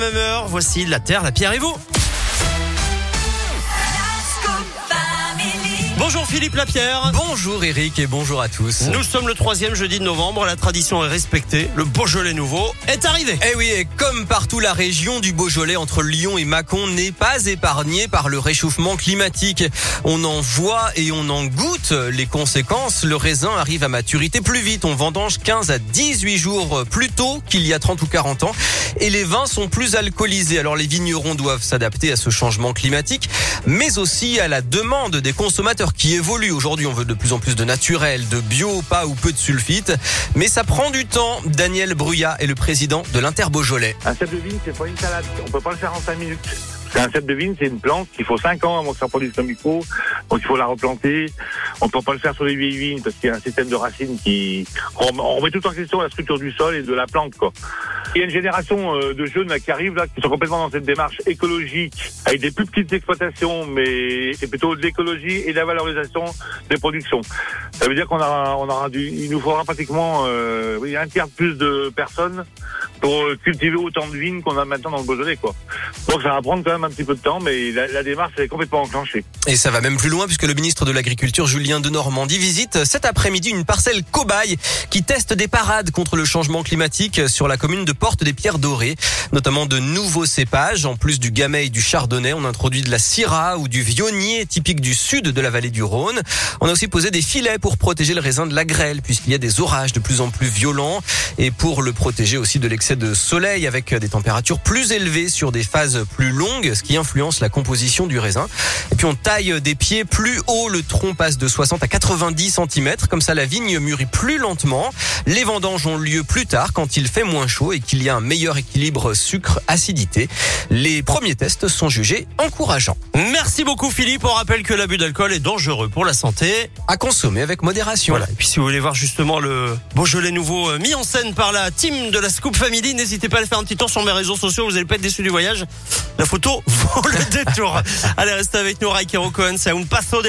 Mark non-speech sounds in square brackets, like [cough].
Même heure, voici la Terre, la Pierre et vous. Bonjour Philippe Lapierre. Bonjour Eric et bonjour à tous. Nous sommes le troisième jeudi de novembre, la tradition est respectée, le Beaujolais nouveau est arrivé. Eh oui, et comme partout la région du Beaujolais entre Lyon et Mâcon n'est pas épargnée par le réchauffement climatique. On en voit et on en goûte les conséquences. Le raisin arrive à maturité plus vite. On vendange 15 à 18 jours plus tôt qu'il y a 30 ou 40 ans. Et les vins sont plus alcoolisés. Alors les vignerons doivent s'adapter à ce changement climatique, mais aussi à la demande des consommateurs qui évolue. Aujourd'hui, on veut de plus en plus de naturel, de bio, pas ou peu de sulfite. Mais ça prend du temps. Daniel Bruyat est le président de l'Inter Beaujolais. Un cep de vigne, c'est pas une salade. On peut pas le faire en 5 minutes. Un cep de vigne, c'est une plante qu'il faut 5 ans avant que ça produise comme il. Donc il faut la replanter. On peut pas le faire sur les vieilles vignes parce qu'il y a un système de racines qui... On remet tout en question la structure du sol et de la plante, quoi. Il y a une génération euh, de jeunes là, qui arrivent là, qui sont complètement dans cette démarche écologique, avec des plus petites exploitations, mais c'est plutôt de l'écologie et de la valorisation des productions. Ça veut dire qu'on aura, on aura du, il nous faudra pratiquement euh, oui, un tiers de plus de personnes pour euh, cultiver autant de vignes qu'on a maintenant dans le Beaujolais, quoi. Donc ça va prendre quand même un petit peu de temps, mais la, démarche elle est complètement enclenchée. Et ça va même plus loin puisque le ministre de l'Agriculture, Julien de Normandie, visite cet après-midi une parcelle cobaye qui teste des parades contre le changement climatique sur la commune de Porte des Pierres Dorées, notamment de nouveaux cépages. En plus du gamay et du chardonnay, on introduit de la syrah ou du vionnier typique du sud de la vallée du Rhône. On a aussi posé des filets pour protéger le raisin de la grêle puisqu'il y a des orages de plus en plus violents et pour le protéger aussi de l'excès de soleil avec des températures plus élevées sur des phases plus longues, ce qui influence la composition du raisin. Et puis on taille des pieds plus haut, le tronc passe de 60 à 90 cm, comme ça la vigne mûrit plus lentement. Les vendanges ont lieu plus tard quand il fait moins chaud et qu'il y a un meilleur équilibre sucre-acidité. Les premiers tests sont jugés encourageants. Merci beaucoup Philippe. On rappelle que l'abus d'alcool est dangereux pour la santé. À consommer avec modération. Voilà. Et puis si vous voulez voir justement le Beaujolais nouveau euh, mis en scène par la team de la Scoop Family, n'hésitez pas à aller faire un petit tour sur mes réseaux sociaux. Vous allez pas être déçus du voyage. La photo vaut le détour. [laughs] allez, restez avec nous. Raikero Cohen, c'est un passo